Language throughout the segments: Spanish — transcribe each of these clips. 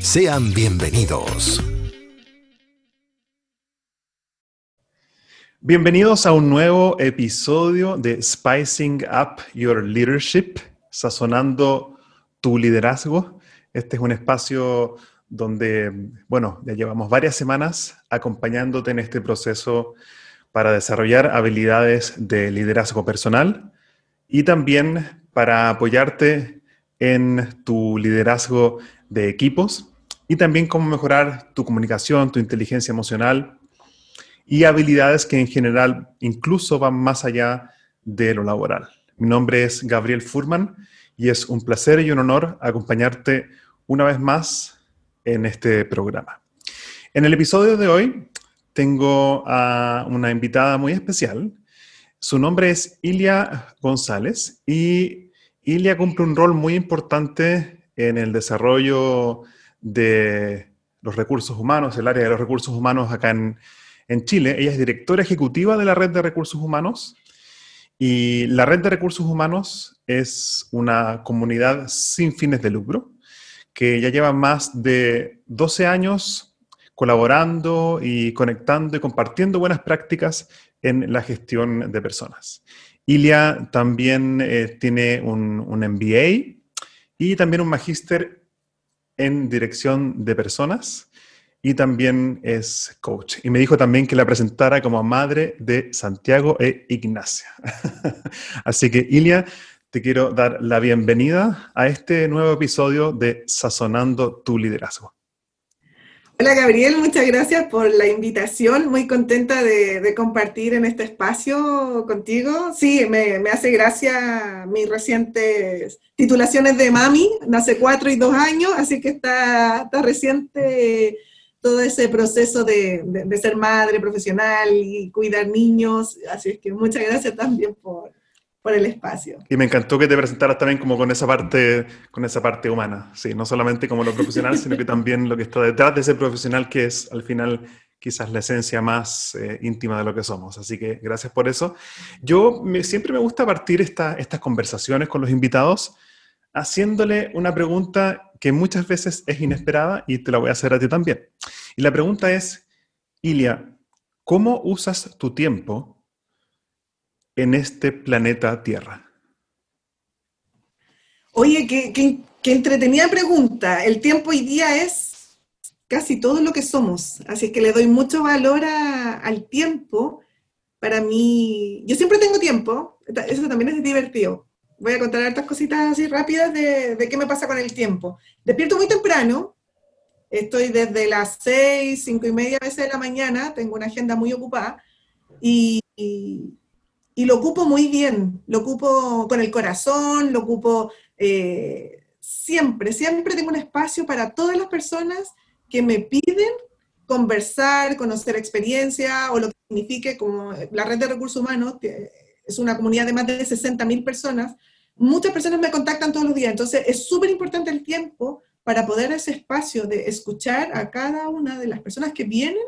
Sean bienvenidos. Bienvenidos a un nuevo episodio de Spicing Up Your Leadership, sazonando tu liderazgo. Este es un espacio donde, bueno, ya llevamos varias semanas acompañándote en este proceso para desarrollar habilidades de liderazgo personal y también para apoyarte en tu liderazgo de equipos y también cómo mejorar tu comunicación, tu inteligencia emocional y habilidades que en general incluso van más allá de lo laboral. Mi nombre es Gabriel Furman y es un placer y un honor acompañarte una vez más en este programa. En el episodio de hoy tengo a una invitada muy especial. Su nombre es Ilia González y Ilia cumple un rol muy importante en el desarrollo de los recursos humanos, el área de los recursos humanos acá en, Chile. Ella es directora ejecutiva de la Red de Recursos Humanos y la Red de Recursos Humanos es una comunidad sin fines de lucro que ya lleva más de 12 años colaborando y conectando y compartiendo buenas prácticas en la gestión de personas. Ilia también eh, tiene un, un MBA y también un magíster en dirección de personas y también es coach. Y me dijo también que la presentara como madre de Santiago e Ignacia. Así que, Ilia, te quiero dar la bienvenida a este nuevo episodio de Sazonando tu liderazgo. Hola Gabriel, muchas gracias por la invitación. Muy contenta de, compartir en este espacio contigo. Sí, me, hace gracia mis recientes titulaciones de mami, hace cuatro y dos años, así que está, está reciente todo ese proceso de, de ser madre profesional y cuidar niños. Así es que muchas gracias también por, por el espacio. Y me encantó que te presentaras también como con esa parte, con esa parte humana, sí, no solamente como lo profesional, sino que también lo que está detrás de ese profesional que es al final quizás la esencia más eh, íntima de lo que somos. Así que gracias por eso. Yo siempre me gusta partir esta, estas conversaciones con los invitados haciéndole una pregunta que muchas veces es inesperada y te la voy a hacer a ti también. Y la pregunta es, Ilia, ¿cómo usas tu tiempo en este planeta Tierra? Oye, qué, entretenida pregunta. El tiempo hoy día es casi todo lo que somos, así que le doy mucho valor al tiempo. Para mí, yo siempre tengo tiempo, eso también es divertido. Voy a contar estas cositas así rápidas de, qué me pasa con el tiempo. Despierto muy temprano, estoy desde las seis, cinco y media veces de la mañana, tengo una agenda muy ocupada y lo ocupo muy bien, lo ocupo con el corazón, lo ocupo eh, siempre, siempre tengo un espacio para todas las personas que me piden conversar, conocer experiencia o lo que signifique como la red de recursos humanos, es una comunidad de más de 60 mil personas, muchas personas me contactan todos los días, entonces es súper importante el tiempo para poder ese espacio de escuchar a cada una de las personas que vienen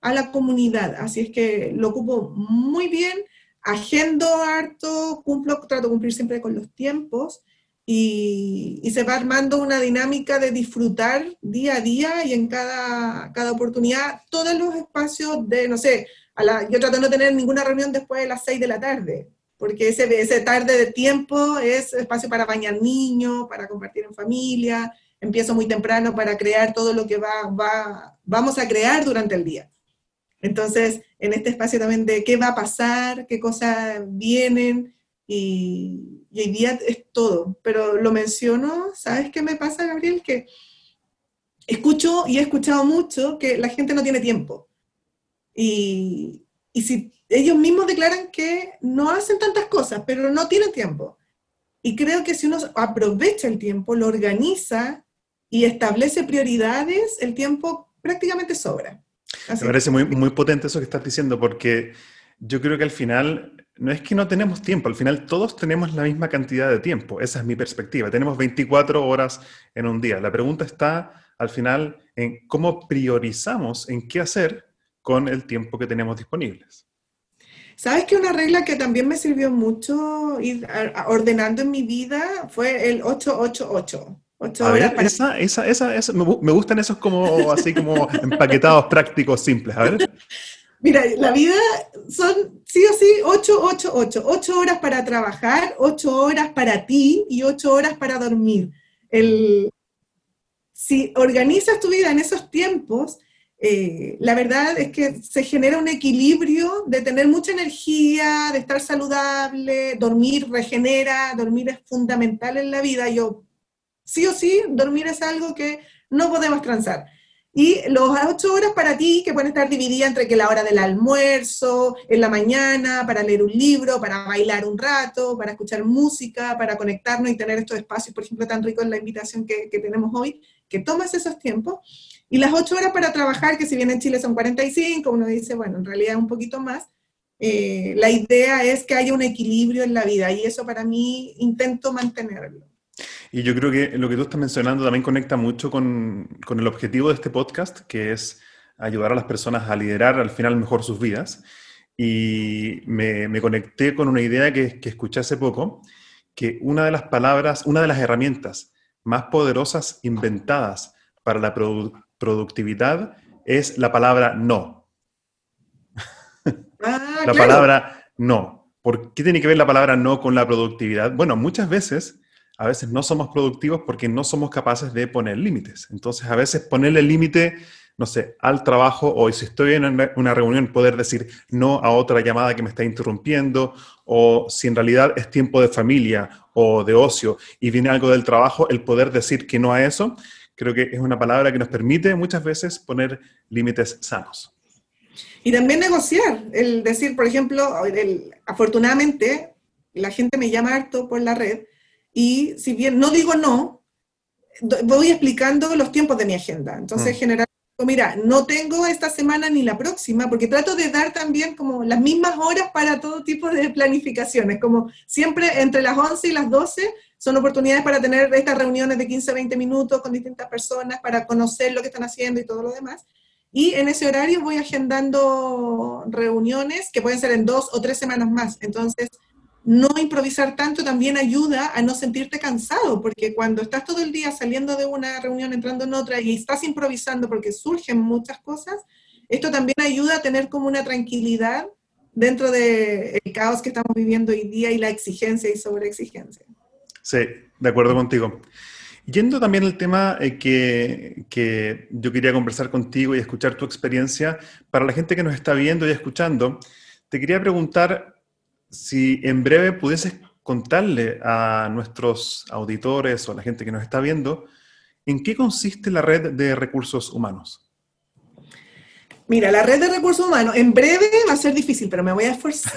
a la comunidad. Así es que lo ocupo muy bien agendo harto, cumplo, trato de cumplir siempre con los tiempos y, se va armando una dinámica de disfrutar día a día y en cada, cada oportunidad todos los espacios de, no sé, a la, yo trato de no tener ninguna reunión después de las 6 de la tarde, porque ese, ese tarde de tiempo es espacio para bañar niños, para compartir en familia, empiezo muy temprano para crear todo lo que va, va, vamos a crear durante el día. Entonces, en este espacio también de qué va a pasar, qué cosas vienen, y, y día es todo. Pero lo menciono, ¿sabes qué me pasa, Gabriel? Que escucho y he escuchado mucho que la gente no tiene tiempo. Y, y si ellos mismos declaran que no hacen tantas cosas, pero no tienen tiempo. Y creo que si uno aprovecha el tiempo, lo organiza y establece prioridades, el tiempo prácticamente sobra. Me parece muy, muy potente eso que estás diciendo, porque yo creo que al final no es que no tenemos tiempo, al final todos tenemos la misma cantidad de tiempo. Esa es mi perspectiva. Tenemos 24 horas en un día. La pregunta está al final en cómo priorizamos en qué hacer con el tiempo que tenemos disponibles. ¿Sabes que una regla que también me sirvió mucho ir ordenando en mi vida fue el 888? A ver, esa, esa, esa, me gustan esos como así como empaquetados prácticos simples. A ver. Mira, la vida son sí o sí 888. 8 horas para trabajar, 8 horas para ti y 8 horas para dormir. El, si organizas tu vida en esos tiempos, eh, la verdad es que se genera un equilibrio de tener mucha energía, de estar saludable, dormir regenera, dormir es fundamental en la vida. Yo, sí o sí, dormir es algo que no podemos transar. Y las ocho horas para ti, que pueden estar divididas entre que la hora del almuerzo, en la mañana, para leer un libro, para bailar un rato, para escuchar música, para conectarnos y tener estos espacios, por ejemplo, tan ricos en la invitación que, tenemos hoy, que tomas esos tiempos y las ocho horas para trabajar, que si bien en Chile son 45, uno dice, bueno, en realidad un poquito más. Eh, la idea es que haya un equilibrio en la vida y eso para mí intento mantenerlo. Y yo creo que lo que tú estás mencionando también conecta mucho con, con el objetivo de este podcast, que es ayudar a las personas a liderar al final mejor sus vidas. Y me, me conecté con una idea que, que escuché hace poco, que una de las palabras, una de las herramientas más poderosas inventadas para la, productividad es la palabra no. Ah, la palabra no. ¿Por qué tiene que ver la palabra no con la productividad? Bueno, muchas veces, a veces no somos productivos porque no somos capaces de poner límites. Entonces, a veces ponerle límite, no sé, al trabajo o si estoy en una reunión, poder decir no a otra llamada que me está interrumpiendo o si en realidad es tiempo de familia o de ocio y viene algo del trabajo, el poder decir que no a eso creo que es una palabra que nos permite muchas veces poner límites sanos. Y también negociar, el decir, por ejemplo, afortunadamente la gente me llama harto por la red y si bien no digo no, voy explicando los tiempos de mi agenda. Entonces, mm. generalmente, mira, no tengo esta semana ni la próxima, porque trato de dar también como las mismas horas para todo tipo de planificaciones, como siempre entre las 11 y las 12 son oportunidades para tener estas reuniones de 15, 20 minutos con distintas personas para conocer lo que están haciendo y todo lo demás. Y en ese horario voy agendando reuniones que pueden ser en dos o tres semanas más. Entonces, no improvisar tanto también ayuda a no sentirte cansado, porque cuando estás todo el día saliendo de una reunión, entrando en otra y estás improvisando porque surgen muchas cosas, esto también ayuda a tener como una tranquilidad dentro del caos que estamos viviendo hoy día y la exigencia y sobreexigencia. Sí, de acuerdo contigo. Yendo también al tema eh, que, que, yo quería conversar contigo y escuchar tu experiencia, para la gente que nos está viendo y escuchando, te quería preguntar si en breve pudieses contarle a nuestros auditores o a la gente que nos está viendo, ¿en qué consiste la red de recursos humanos? Mira, la red de recursos humanos, en breve va a ser difícil, pero me voy a esforzar.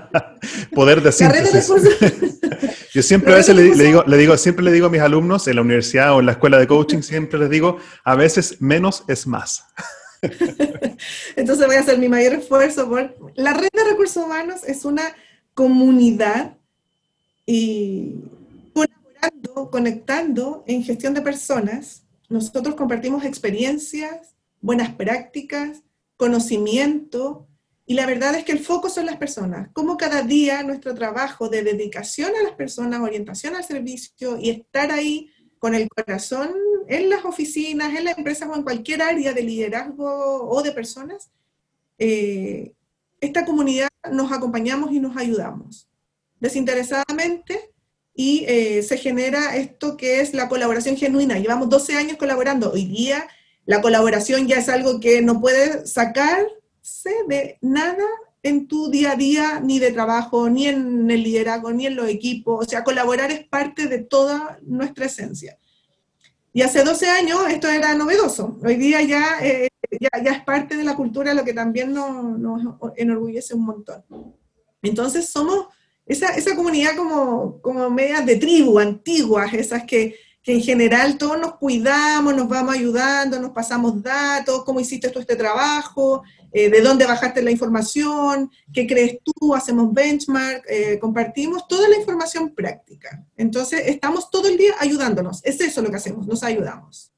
Poder de síntesis. Yo siempre a veces le, digo, le digo, siempre le digo a mis alumnos en la universidad o en la escuela de coaching, siempre les digo, a veces menos es más. Entonces voy a hacer mi mayor esfuerzo. La red de recursos humanos es una comunidad y colaborando, conectando en gestión de personas. Nosotros compartimos experiencias, buenas prácticas, conocimiento, y la verdad es que el foco son las personas. Como cada día nuestro trabajo de dedicación a las personas, orientación al servicio y estar ahí con el corazón en las oficinas, en las empresas o en cualquier área de liderazgo o de personas, eh, esta comunidad nos acompañamos y nos ayudamos desinteresadamente y eh, se genera esto que es la colaboración genuina. Llevamos 12 años colaborando. Hoy día la colaboración ya es algo que no puede sacar sé de nada en tu día a día, ni de trabajo, ni en el liderazgo, ni en los equipos. O sea, colaborar es parte de toda nuestra esencia. Y hace 12 años esto era novedoso. Hoy día ya, eh, ya, es parte de la cultura, lo que también nos, nos enorgullece un montón. Entonces somos esa, esa comunidad como, como de tribu, antiguas, esas que, que en general todos nos cuidamos, nos vamos ayudando, nos pasamos datos, cómo hiciste tú este trabajo, eh, de dónde bajaste la información, qué crees tú, hacemos benchmark, eh, compartimos toda la información práctica. Entonces, estamos todo el día ayudándonos. Es eso lo que hacemos, nos ayudamos.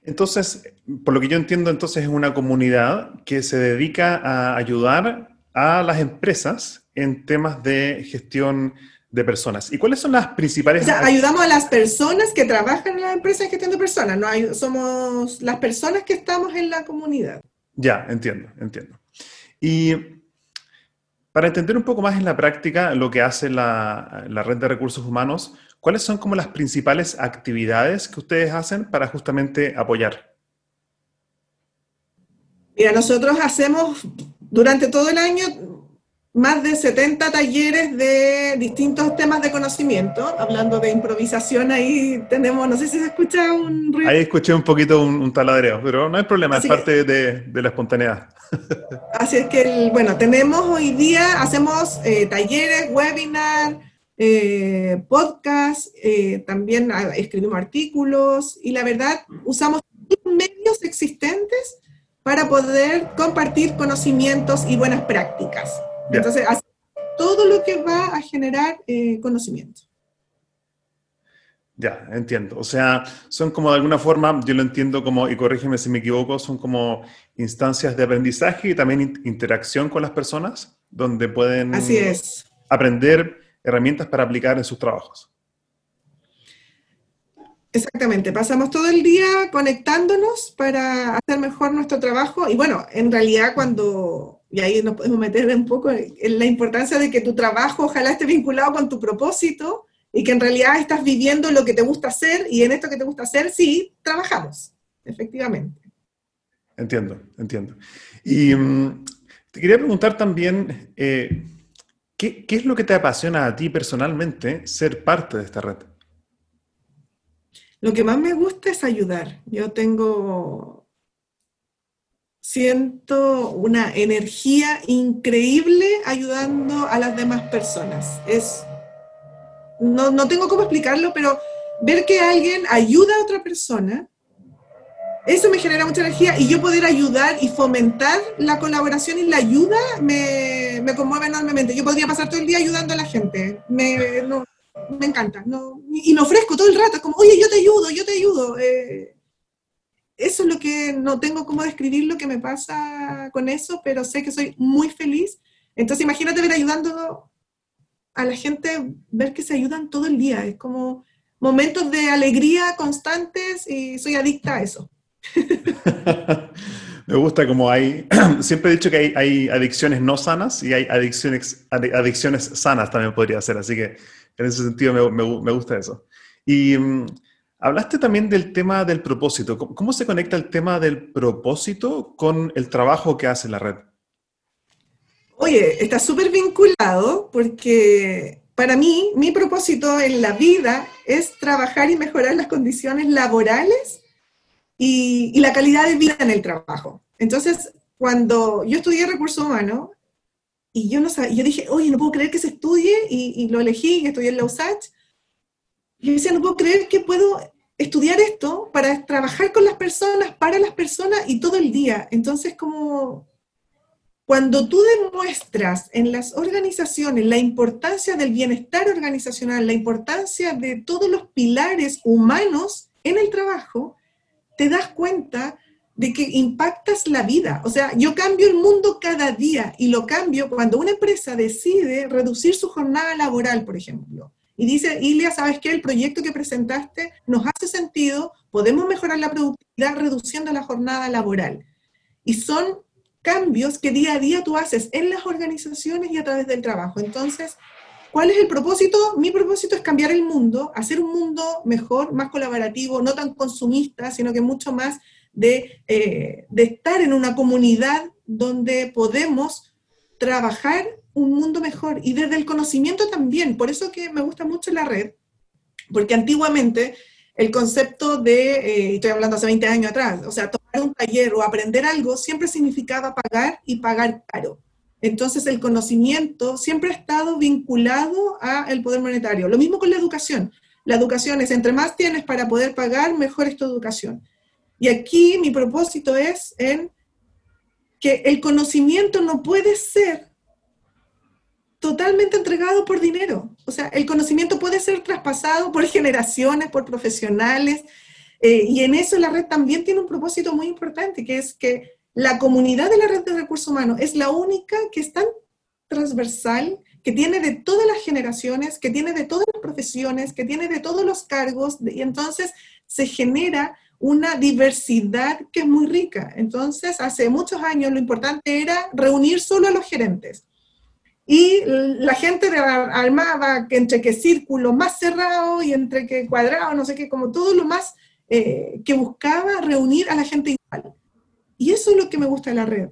Entonces, por lo que yo entiendo, entonces es una comunidad que se dedica a ayudar a las empresas en temas de gestión de personas. ¿Y cuáles son las principales? O sea, ayudamos a las personas que trabajan en la empresa gestión de personas, no somos las personas que estamos en la comunidad. Ya, entiendo, entiendo. Y para entender un poco más en la práctica lo que hace la, red de recursos humanos, ¿cuáles son como las principales actividades que ustedes hacen para justamente apoyar? Mira, nosotros hacemos durante todo el año más de 70 talleres de distintos temas de conocimiento, hablando de improvisación, ahí tenemos, no sé si se escucha un ruido. Ahí escuché un poquito un, taladreo, pero no hay problema, es parte de, la espontaneidad. Así es que, bueno, tenemos hoy día, hacemos eh, talleres, webinars, eh, podcast, eh, también escribimos artículos y la verdad usamos medios existentes para poder compartir conocimientos y buenas prácticas. Entonces, todo lo que va a generar eh, conocimiento. Ya, entiendo. O sea, son como de alguna forma, yo lo entiendo como, y corrígeme si me equivoco, son como instancias de aprendizaje y también interacción con las personas, donde pueden Así es. aprender herramientas para aplicar en sus trabajos. Exactamente, pasamos todo el día conectándonos para hacer mejor nuestro trabajo y bueno, en realidad cuando, y ahí nos podemos meter un poco en la importancia de que tu trabajo ojalá esté vinculado con tu propósito y que en realidad estás viviendo lo que te gusta hacer y en esto que te gusta hacer, sí, trabajamos, efectivamente. Entiendo, entiendo. Y mm, te quería preguntar también, eh, ¿qué, ¿qué es lo que te apasiona a ti personalmente ser parte de esta red? Lo que más me gusta es ayudar. Yo tengo, siento una energía increíble ayudando a las demás personas. Es, no, no tengo cómo explicarlo, pero ver que alguien ayuda a otra persona, eso me genera mucha energía y yo poder ayudar y fomentar la colaboración y la ayuda me, me conmueve enormemente. Yo podría pasar todo el día ayudando a la gente. Me, me encanta. No, y me ofrezco todo el rato, como, oye, yo te ayudo, yo te ayudo. Eh, eso es lo que no tengo cómo describir lo que me pasa con eso, pero sé que soy muy feliz. Entonces imagínate ver ayudando a la gente, ver que se ayudan todo el día. Es como momentos de alegría constantes y soy adicta a eso. Me gusta como hay, siempre he dicho que hay, adicciones no sanas y hay adicciones, adicciones sanas también podría ser, así que en ese sentido me, gusta eso. Y mm, hablaste también del tema del propósito. ¿Cómo, se conecta el tema del propósito con el trabajo que hace la red? Oye, está súper vinculado porque para mí mi propósito en la vida es trabajar y mejorar las condiciones laborales y, la calidad de vida en el trabajo. Entonces, cuando yo estudié recursos humanos, y yo no sabía, yo dije, oye, no puedo creer que se estudie, y, lo elegí, y estudié en la USACH. Yo decía, no puedo creer que puedo estudiar esto para trabajar con las personas, para las personas y todo el día. Entonces, como cuando tú demuestras en las organizaciones la importancia del bienestar organizacional, la importancia de todos los pilares humanos en el trabajo, te das cuenta de que impactas la vida. O sea, yo cambio el mundo cada día y lo cambio cuando una empresa decide reducir su jornada laboral, por ejemplo. Y dice, Ilia, ¿sabes qué? El proyecto que presentaste nos hace sentido, podemos mejorar la productividad reduciendo la jornada laboral. Y son cambios que día a día tú haces en las organizaciones y a través del trabajo. Entonces, ¿cuál es el propósito? Mi propósito es cambiar el mundo, hacer un mundo mejor, más colaborativo, no tan consumista, sino que mucho más de, eh, de estar en una comunidad donde podemos trabajar un mundo mejor y desde el conocimiento también. Por eso que me gusta mucho la red, porque antiguamente el concepto de, eh, estoy hablando hace 20 años atrás, o sea, tomar un taller o aprender algo siempre significaba pagar y pagar caro. Entonces el conocimiento siempre ha estado vinculado al poder monetario. Lo mismo con la educación. La educación es, entre más tienes para poder pagar, mejor es tu educación. Y aquí mi propósito es en que el conocimiento no puede ser totalmente entregado por dinero. O sea, el conocimiento puede ser traspasado por generaciones, por profesionales, eh, y en eso la red también tiene un propósito muy importante, que es que la comunidad de la red de recursos humanos es la única que es tan transversal, que tiene de todas las generaciones, que tiene de todas las profesiones, que tiene de todos los cargos, y entonces se genera una diversidad que es muy rica. Entonces, hace muchos años lo importante era reunir solo a los gerentes y la gente armaba entre que círculo más cerrado y entre que cuadrado, no sé qué, como todo lo más eh, que buscaba reunir a la gente igual. Y eso es lo que me gusta de la red,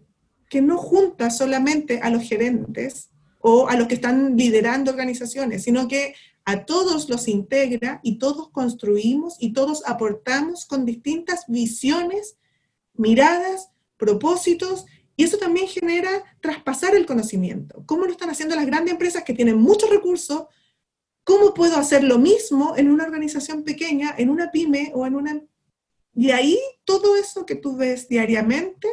que no junta solamente a los gerentes o a los que están liderando organizaciones, sino que a todos los integra y todos construimos y todos aportamos con distintas visiones, miradas, propósitos y eso también genera traspasar el conocimiento. ¿Cómo lo están haciendo las grandes empresas que tienen muchos recursos? ¿Cómo puedo hacer lo mismo en una organización pequeña, en una pyme o en una... Y ahí todo eso que tú ves diariamente,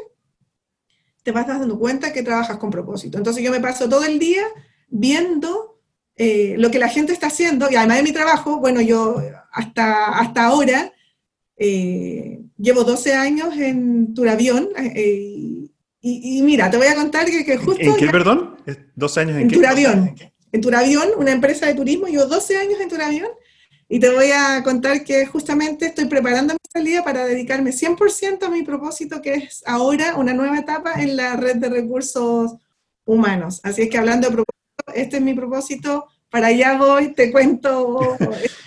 te vas dando cuenta que trabajas con propósito. Entonces yo me paso todo el día viendo eh, lo que la gente está haciendo, y además de mi trabajo, bueno, yo hasta, hasta ahora eh, llevo 12 años en Turavión, eh, y, mira, te voy a contar que, justo... ¿En qué, perdón? ¿12 años en, en Turavión. En Turavión, una empresa de turismo, yo 12 años en Turavión, y te voy a contar que justamente estoy preparando mi salida para dedicarme 100% a mi propósito, que es ahora una nueva etapa en la red de recursos humanos. Así es que hablando de propósito, este es mi propósito, para allá voy, te cuento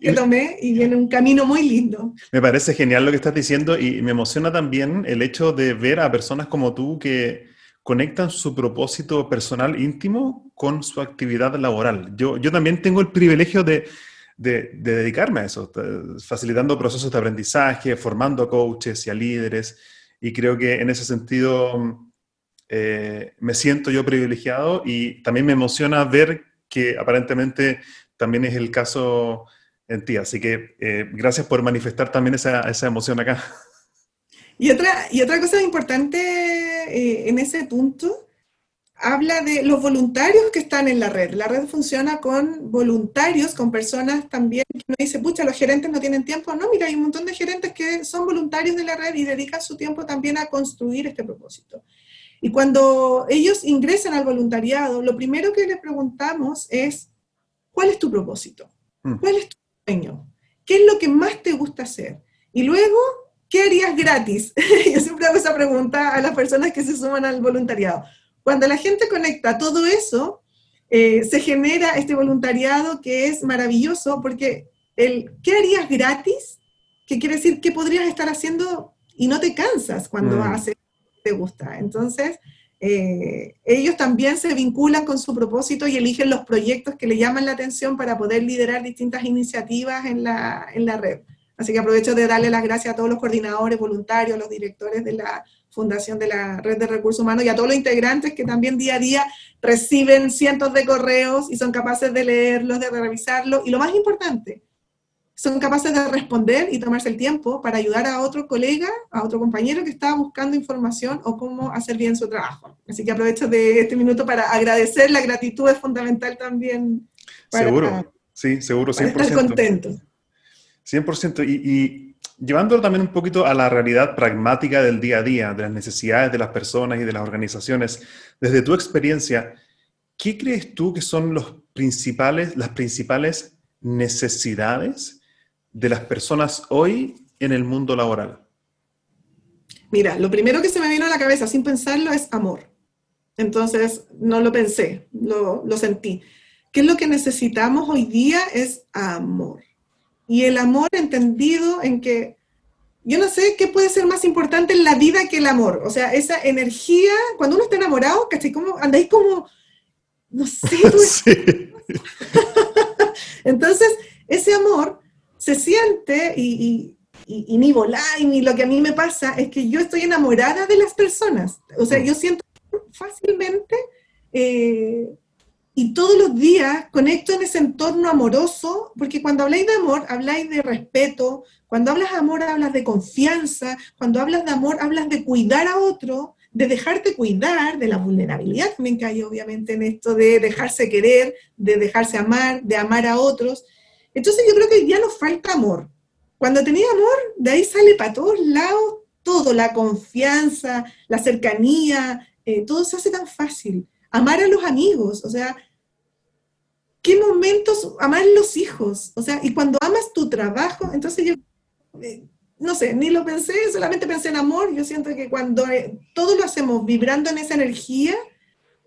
que tomé y viene un camino muy lindo. Me parece genial lo que estás diciendo y me emociona también el hecho de ver a personas como tú que conectan su propósito personal íntimo con su actividad laboral. Yo, yo también tengo el privilegio de, de, dedicarme a eso, facilitando procesos de aprendizaje, formando a coaches y a líderes, y creo que en ese sentido eh, me siento yo privilegiado y también me emociona ver que aparentemente también es el caso en ti. Así que eh, gracias por manifestar también esa, esa, emoción acá. Y otra, y otra cosa importante eh, en ese punto, habla de los voluntarios que están en la red. La red funciona con voluntarios, con personas también que uno dice, pucha, los gerentes no tienen tiempo. No, mira, hay un montón de gerentes que son voluntarios de la red y dedican su tiempo también a construir este propósito. Y cuando ellos ingresan al voluntariado, lo primero que les preguntamos es, ¿cuál es tu propósito? Mm. ¿Cuál es tu ¿Qué es lo que más te gusta hacer? Y luego, ¿qué harías gratis? Yo siempre hago esa pregunta a las personas que se suman al voluntariado. Cuando la gente conecta todo eso, eh, se genera este voluntariado que es maravilloso porque el ¿qué harías gratis? ¿Qué quiere decir qué podrías estar haciendo y no te cansas cuando mm. haces que te gusta. Entonces, eh, ellos también se vinculan con su propósito y eligen los proyectos que le llaman la atención para poder liderar distintas iniciativas en la, en la red. Así que aprovecho de darle las gracias a todos los coordinadores, voluntarios, los directores de la Fundación de la Red de Recursos Humanos y a todos los integrantes que también día a día reciben cientos de correos y son capaces de leerlos, de revisarlos. Y lo más importante, son capaces de responder y tomarse el tiempo para ayudar a otro colega, a otro compañero que está buscando información o cómo hacer bien su trabajo. Así que aprovecho de este minuto para agradecer, la gratitud es fundamental también. seguro, sí, seguro, 100%. Para estar contento. 100%. Y, y llevándolo también un poquito a la realidad pragmática del día a día, de las necesidades de las personas y de las organizaciones, desde tu experiencia, ¿qué crees tú que son los principales, las principales necesidades de las personas hoy en el mundo laboral? Mira, lo primero que se me vino a la cabeza sin pensarlo es amor. Entonces, no lo pensé, lo, sentí. ¿Qué es lo que necesitamos hoy día? Es amor. Y el amor entendido en que yo no sé qué puede ser más importante en la vida que el amor. O sea, esa energía, cuando uno está enamorado, ¿cachai? Como, andáis como, no sé. Entonces, ese amor se siente y, ni volar, y ni lo que a mí me pasa es que yo estoy enamorada de las personas. O sea, yo siento fácilmente eh, y todos los días conecto en ese entorno amoroso, porque cuando habláis de amor, habláis de respeto, cuando hablas de amor, hablas de confianza, cuando hablas de amor, hablas de cuidar a otro, de dejarte cuidar, de la vulnerabilidad también que hay obviamente en esto de dejarse querer, de dejarse amar, de amar a otros. Entonces yo creo que ya nos falta amor. Cuando tenía amor, de ahí sale para todos lados todo, la confianza, la cercanía, eh, todo se hace tan fácil. Amar a los amigos, o sea, qué momentos amar los hijos, o sea, y cuando amas tu trabajo, entonces yo, eh, no sé, ni lo pensé, solamente pensé en amor, yo siento que cuando eh, todo lo hacemos vibrando en esa energía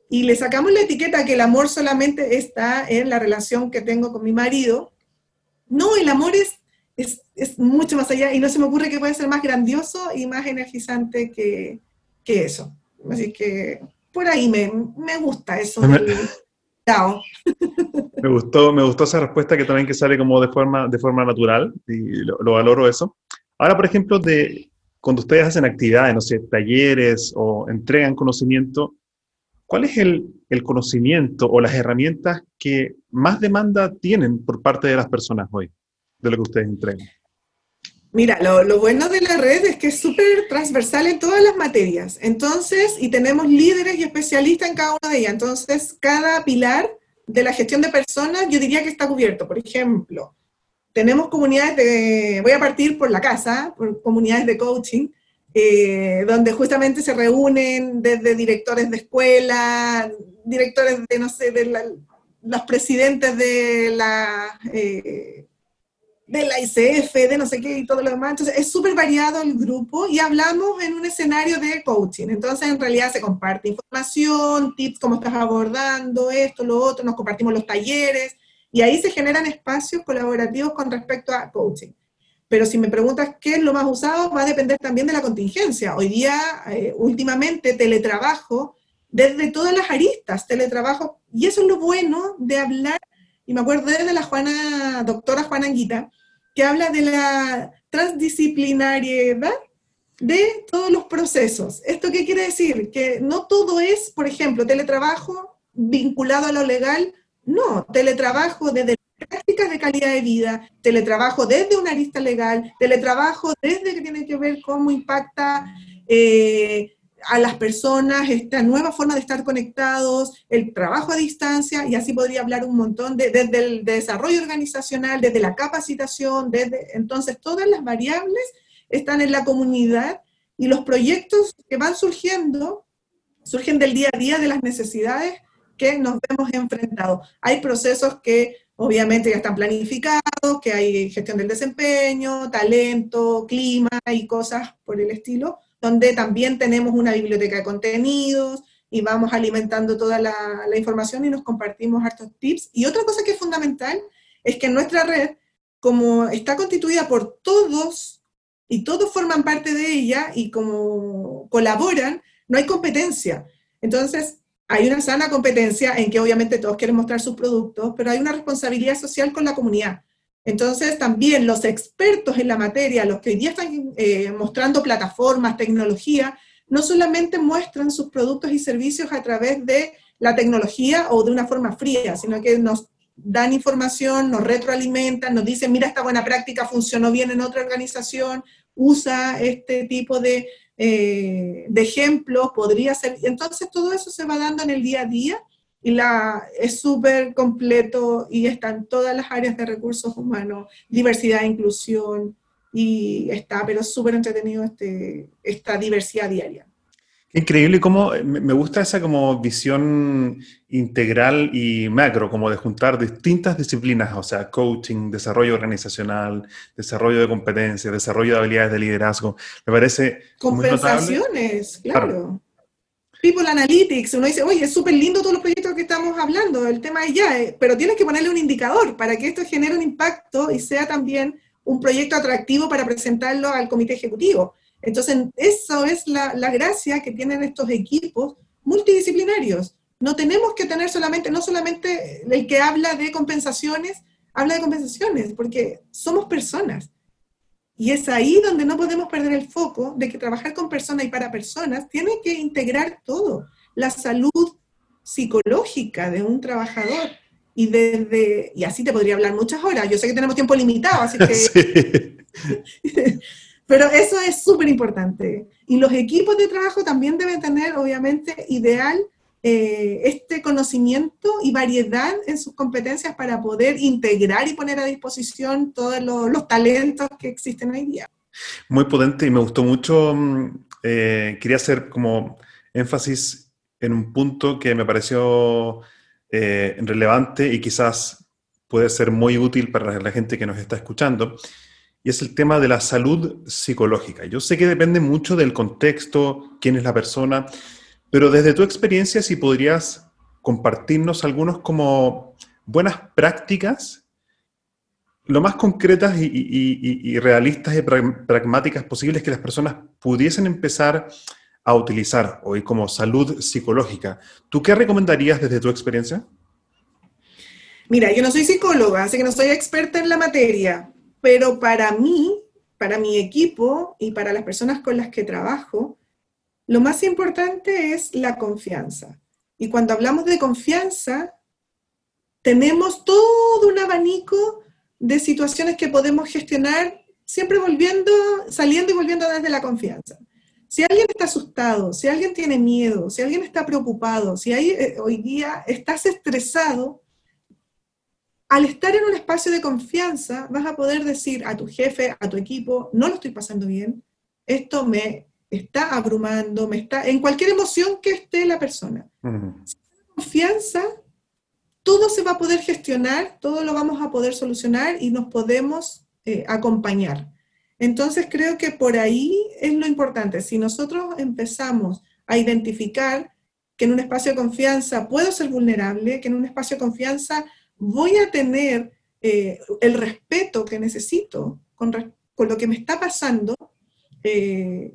y le sacamos la etiqueta que el amor solamente está en la relación que tengo con mi marido, no, el amor es, es, mucho más allá y no se me ocurre que puede ser más grandioso y más energizante que, que eso. Así que por ahí me, me gusta eso. Me gustó, me gustó esa respuesta que también que sale como de forma, de forma natural y lo, valoro eso. Ahora, por ejemplo, de, cuando ustedes hacen actividades, no sé, talleres o entregan conocimiento, ¿cuál es el, el, conocimiento o las herramientas que más demanda tienen por parte de las personas hoy de lo que ustedes entregan? Mira, lo, lo, bueno de la red es que es súper transversal en todas las materias. Entonces, y tenemos líderes y especialistas en cada una de ellas. Entonces, cada pilar de la gestión de personas, yo diría que está cubierto. Por ejemplo, tenemos comunidades de, voy a partir por la casa, por comunidades de coaching, eh, donde justamente se reúnen desde directores de escuela, directores de, no sé, de los presidentes de la... Eh, de la ICF, de no sé qué y todo lo demás. Entonces, es súper variado el grupo y hablamos en un escenario de coaching. Entonces, en realidad se comparte información, tips, cómo estás abordando esto, lo otro, nos compartimos los talleres y ahí se generan espacios colaborativos con respecto a coaching. Pero si me preguntas qué es lo más usado, va a depender también de la contingencia. Hoy día, eh, últimamente, teletrabajo desde todas las aristas, teletrabajo, y eso es lo bueno de hablar, y me acuerdo de la Juana, doctora Juana Anguita, que habla de la transdisciplinariedad de todos los procesos. ¿Esto qué quiere decir? Que no todo es, por ejemplo, teletrabajo vinculado a lo legal, no, teletrabajo desde prácticas de calidad de vida, teletrabajo desde una arista legal, teletrabajo desde que tiene que ver cómo impacta eh, a las personas, esta nueva forma de estar conectados, el trabajo a distancia, y así podría hablar un montón de, desde el desarrollo organizacional, desde la capacitación, desde, entonces todas las variables están en la comunidad y los proyectos que van surgiendo surgen del día a día de las necesidades que nos vemos enfrentados. Hay procesos que obviamente ya están planificados, que hay gestión del desempeño, talento, clima y cosas por el estilo, donde también tenemos una biblioteca de contenidos y vamos alimentando toda la, información y nos compartimos hartos tips. Y otra cosa que es fundamental es que nuestra red, como está constituida por todos y todos forman parte de ella y como colaboran, no hay competencia. Entonces, hay una sana competencia en que obviamente todos quieren mostrar sus productos, pero hay una responsabilidad social con la comunidad. Entonces, también los expertos en la materia, los que hoy día están eh, mostrando plataformas, tecnología, no solamente muestran sus productos y servicios a través de la tecnología o de una forma fría, sino que nos dan información, nos retroalimentan, nos dicen, mira, esta buena práctica funcionó bien en otra organización, usa este tipo de, eh, de ejemplos, podría ser. Entonces, todo eso se va dando en el día a día y la, es súper completo y está en todas las áreas de recursos humanos, diversidad, e inclusión, y está, pero súper entretenido este, esta diversidad diaria. Increíble cómo me gusta esa como visión integral y macro, como de juntar distintas disciplinas, o sea, coaching, desarrollo organizacional, desarrollo de competencias, desarrollo de habilidades de liderazgo. Me parece... Compensaciones, claro. People Analytics, uno dice, oye, es súper lindo todos los proyectos que estamos hablando, el tema es ya, eh, pero tienes que ponerle un indicador para que esto genere un impacto y sea también un proyecto atractivo para presentarlo al comité ejecutivo. Entonces, eso es la, la gracia que tienen estos equipos multidisciplinarios. No tenemos que tener solamente, no solamente el que habla de compensaciones, habla de compensaciones, porque somos personas. Y es ahí donde no podemos perder el foco de que trabajar con personas y para personas tiene que integrar todo. La salud psicológica de un trabajador. Y desde, y así te podría hablar muchas horas. Yo sé que tenemos tiempo limitado, así que. Pero eso es súper importante. Y los equipos de trabajo también deben tener, obviamente, ideal eh, este conocimiento y variedad en sus competencias para poder integrar y poner a disposición todos los, talentos que existen hoy día. Muy potente y me gustó mucho. Mm, eh, quería hacer como énfasis en un punto que me pareció eh, relevante y quizás puede ser muy útil para la gente que nos está escuchando, y es el tema de la salud psicológica. Yo sé que depende mucho del contexto, quién es la persona, pero desde tu experiencia, si podrías compartirnos algunos como buenas prácticas, lo más concretas y, realistas y pragmáticas posibles que las personas pudiesen empezar a utilizar hoy como salud psicológica. ¿Tú qué recomendarías desde tu experiencia? Mira, yo no soy psicóloga, así que no soy experta en la materia, pero para mí, para mi equipo y para las personas con las que trabajo, lo más importante es la confianza. Y cuando hablamos de confianza, tenemos todo un abanico de situaciones que podemos gestionar siempre volviendo, saliendo y volviendo desde la confianza. Si alguien está asustado, si alguien tiene miedo, si alguien está preocupado, si eh, hoy día estás estresado, al estar en un espacio de confianza vas a poder decir a tu jefe, a tu equipo, no lo estoy pasando bien, esto me está abrumando, me está, en cualquier emoción que esté la persona. Si hay confianza, todo se va a poder gestionar, todo lo vamos a poder solucionar y nos podemos eh, acompañar. Entonces creo que por ahí es lo importante. Si nosotros empezamos a identificar que en un espacio de confianza puedo ser vulnerable, que en un espacio de confianza voy a tener eh, el respeto que necesito con, con, lo que me está pasando, eh,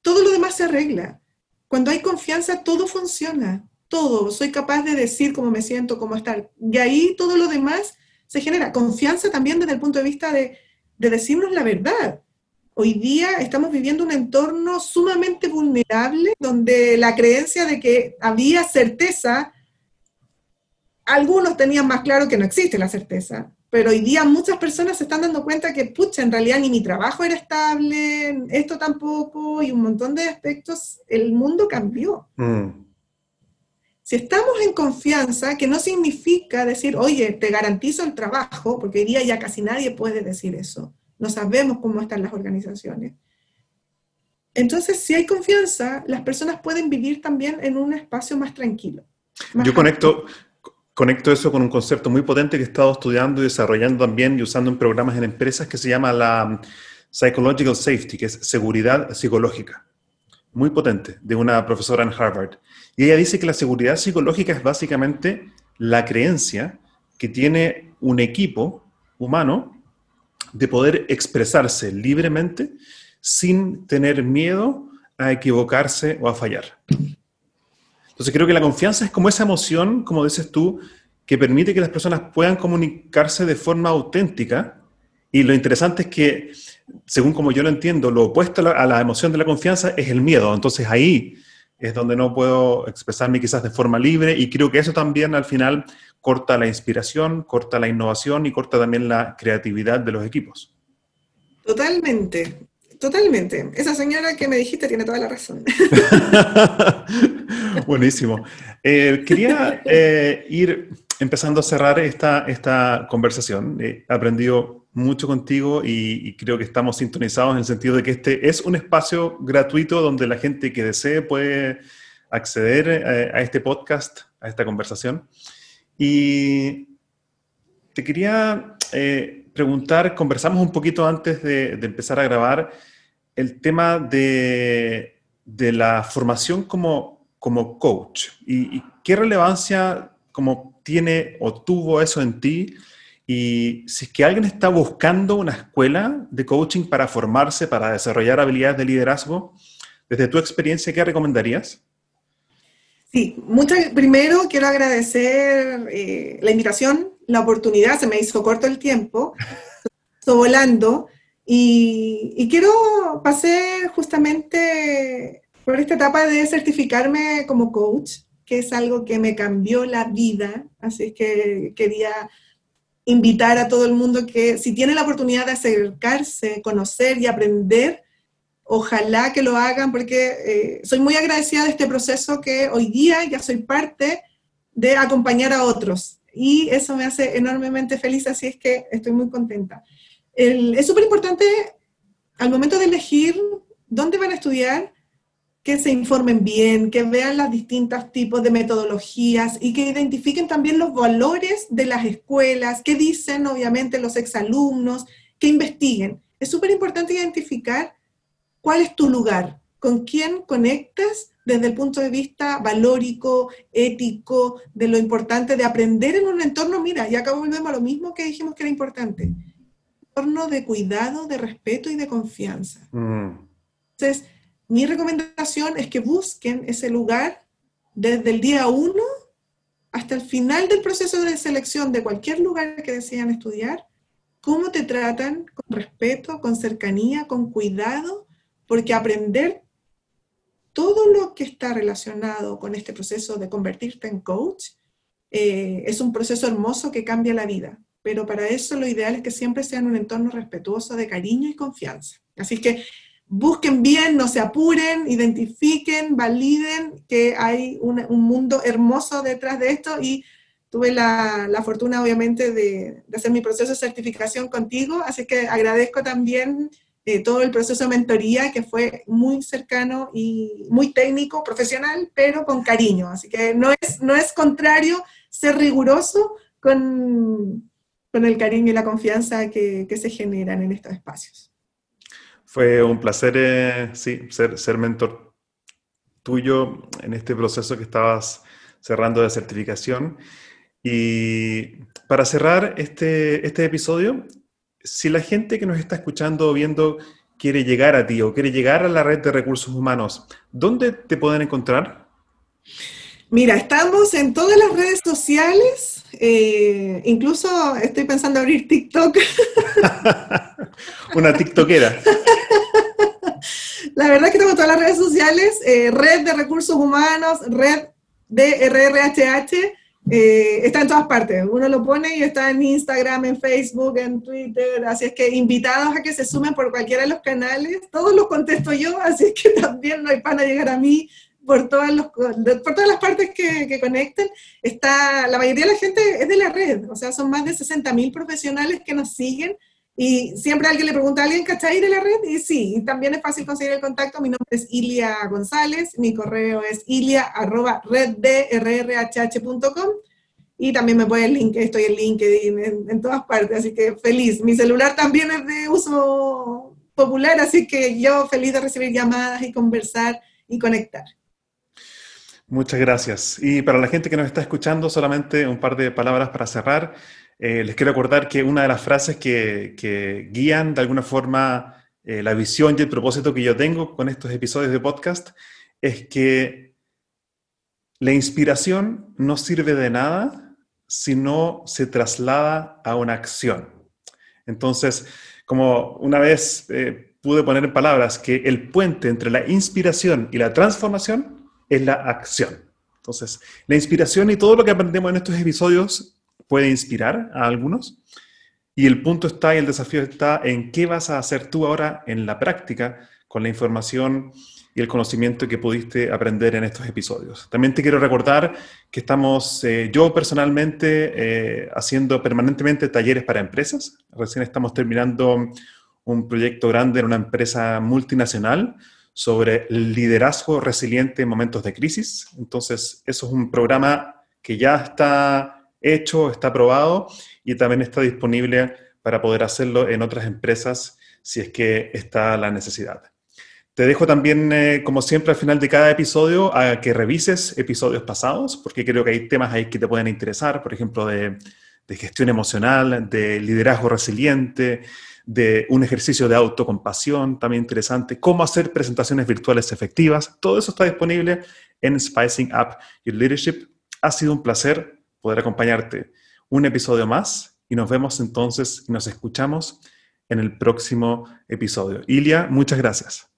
todo lo demás se arregla. Cuando hay confianza, todo funciona, todo. Soy capaz de decir cómo me siento, cómo estar. Y ahí todo lo demás se genera. Confianza también desde el punto de vista de, de decirnos la verdad. Hoy día estamos viviendo un entorno sumamente vulnerable donde la creencia de que había certeza, algunos tenían más claro que no existe la certeza pero hoy día muchas personas se están dando cuenta que, pucha, en realidad ni mi trabajo era estable, esto tampoco, y un montón de aspectos, el mundo cambió. Mm. Si estamos en confianza, que no significa decir, oye, te garantizo el trabajo, porque hoy día ya casi nadie puede decir eso. No sabemos cómo están las organizaciones. Entonces, si hay confianza, las personas pueden vivir también en un espacio más tranquilo. Yo conecto, conecto eso con un concepto muy potente que he estado estudiando y desarrollando también y usando en programas en empresas que se llama la Psychological Safety, que es seguridad psicológica. Muy potente, de una profesora en Harvard. Y ella dice que la seguridad psicológica es básicamente la creencia que tiene un equipo humano de poder expresarse libremente sin tener miedo a equivocarse o a fallar. Entonces creo que la confianza es como esa emoción, como dices tú, que permite que las personas puedan comunicarse de forma auténtica. Y lo interesante es que, según como yo lo entiendo, lo opuesto a la, emoción de la confianza es el miedo. Entonces ahí es donde no puedo expresarme quizás de forma libre y creo que eso también al final corta la inspiración, corta la innovación y corta también la creatividad de los equipos. Totalmente. Totalmente. Esa señora que me dijiste tiene toda la razón. Buenísimo. Eh, quería eh, ir empezando a cerrar esta, esta conversación. He aprendido mucho contigo y, creo que estamos sintonizados en el sentido de que este es un espacio gratuito donde la gente que desee puede acceder eh, a este podcast, a esta conversación. Y te quería preguntar, conversamos un poquito antes de, empezar a grabar, el tema de, la formación como, como coach y, qué relevancia como tiene o tuvo eso en ti Y si es que alguien está buscando una escuela de coaching para formarse, para desarrollar habilidades de liderazgo, desde tu experiencia, ¿qué recomendarías? Sí, muchas, primero quiero agradecer eh, la invitación, la oportunidad, se me hizo corto el tiempo, estoy volando y, quiero pasar justamente por esta etapa de certificarme como coach, que es algo que me cambió la vida, así que quería invitar a todo el mundo que si tiene la oportunidad de acercarse, conocer y aprender, ojalá que lo hagan porque eh, soy muy agradecida de este proceso que hoy día ya soy parte de acompañar a otros y eso me hace enormemente feliz, así es que estoy muy contenta. es súper importante al momento de elegir dónde van a estudiar, que se informen bien, que vean los distintos tipos de metodologías y que identifiquen también los valores de las escuelas, que dicen obviamente los exalumnos, que investiguen. Es súper importante identificar cuál es tu lugar, con quién conectas desde el punto de vista valórico, ético, de lo importante de aprender en un entorno, mira, y acá volvemos a lo mismo que dijimos que era importante, un entorno de cuidado, de respeto y de confianza. Mm. Entonces, mi recomendación es que busquen ese lugar desde el día uno hasta el final del proceso de selección de cualquier lugar que desean estudiar, cómo te tratan con respeto, con cercanía, con cuidado, porque aprender todo lo que está relacionado con este proceso de convertirte en coach eh, es un proceso hermoso que cambia la vida. Pero para eso lo ideal es que siempre sea en un entorno respetuoso de cariño y confianza. Así que busquen bien, no se apuren, identifiquen, validen que hay un, mundo hermoso detrás de esto y tuve la, fortuna obviamente de, hacer mi proceso de certificación contigo, así que agradezco también todo el proceso de mentoría que fue muy cercano y muy técnico, profesional, pero con cariño, así que no es, no es contrario ser riguroso con, el cariño y la confianza que se generan en estos espacios. Fue un placer, eh, sí, ser, ser mentor tuyo en este proceso que estabas cerrando de certificación. Y para cerrar este, este episodio, si la gente que nos está escuchando o viendo quiere llegar a ti o quiere llegar a la red de recursos humanos, ¿dónde te pueden encontrar? Mira, estamos en todas las redes sociales, eh, incluso estoy pensando abrir TikTok. Una TikTokera. La verdad es que estamos en todas las redes sociales, eh, red de recursos humanos, red de RRHH, eh, está en todas partes. Uno lo pone y está en Instagram, en Facebook, en Twitter. Así es que invitados a que se sumen por cualquiera de los canales. Todos los contesto yo, así es que también no hay para llegar a mí por todas, los, por todas las partes que, que, conecten, está, la mayoría de la gente es de la red, o sea, son más de 60.000 profesionales que nos siguen y siempre alguien le pregunta a alguien, ¿cachai de la red? Y sí, también es fácil conseguir el contacto. Mi nombre es Ilia González, mi correo es ilia.reddrrhh.com y también me puede el link, estoy en LinkedIn, en, en todas partes, así que feliz. Mi celular también es de uso popular, así que yo feliz de recibir llamadas y conversar y conectar. Muchas gracias. Y para la gente que nos está escuchando, solamente un par de palabras para cerrar. Eh, les quiero acordar que una de las frases que, guían de alguna forma eh, la visión y el propósito que yo tengo con estos episodios de podcast es que la inspiración no sirve de nada si no se traslada a una acción. Entonces, como una vez eh, pude poner en palabras que el puente entre la inspiración y la transformación es la acción. Entonces, la inspiración y todo lo que aprendemos en estos episodios puede inspirar a algunos. Y el punto está y el desafío está en qué vas a hacer tú ahora en la práctica con la información y el conocimiento que pudiste aprender en estos episodios. También te quiero recordar que estamos, eh, yo personalmente, eh, haciendo permanentemente talleres para empresas. Recién estamos terminando un proyecto grande en una empresa multinacional sobre liderazgo resiliente en momentos de crisis. Entonces, eso es un programa que ya está hecho, está aprobado y también está disponible para poder hacerlo en otras empresas si es que está la necesidad. Te dejo también, eh, como siempre, al final de cada episodio, a que revises episodios pasados, porque creo que hay temas ahí que te pueden interesar, por ejemplo, de, de gestión emocional, de liderazgo resiliente, de un ejercicio de autocompasión también interesante, cómo hacer presentaciones virtuales efectivas. Todo eso está disponible en Spicing Up Your Leadership. Ha sido un placer poder acompañarte un episodio más y nos vemos entonces y nos escuchamos en el próximo episodio. Ilia, muchas gracias.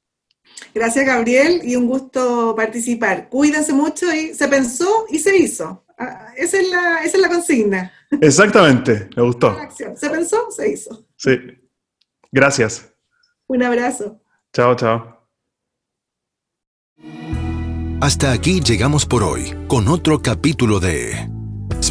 Gracias, Gabriel, y un gusto participar. Cuídense mucho y se pensó y se hizo. Ah, esa es la, esa es la consigna. Exactamente, me gustó. Se pensó, se hizo. Sí. Gracias. Un abrazo. Chao, chao. Hasta aquí llegamos por hoy con otro capítulo de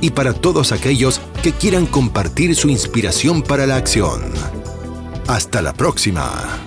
y para todos aquellos que quieran compartir su inspiración para la acción. Hasta la próxima.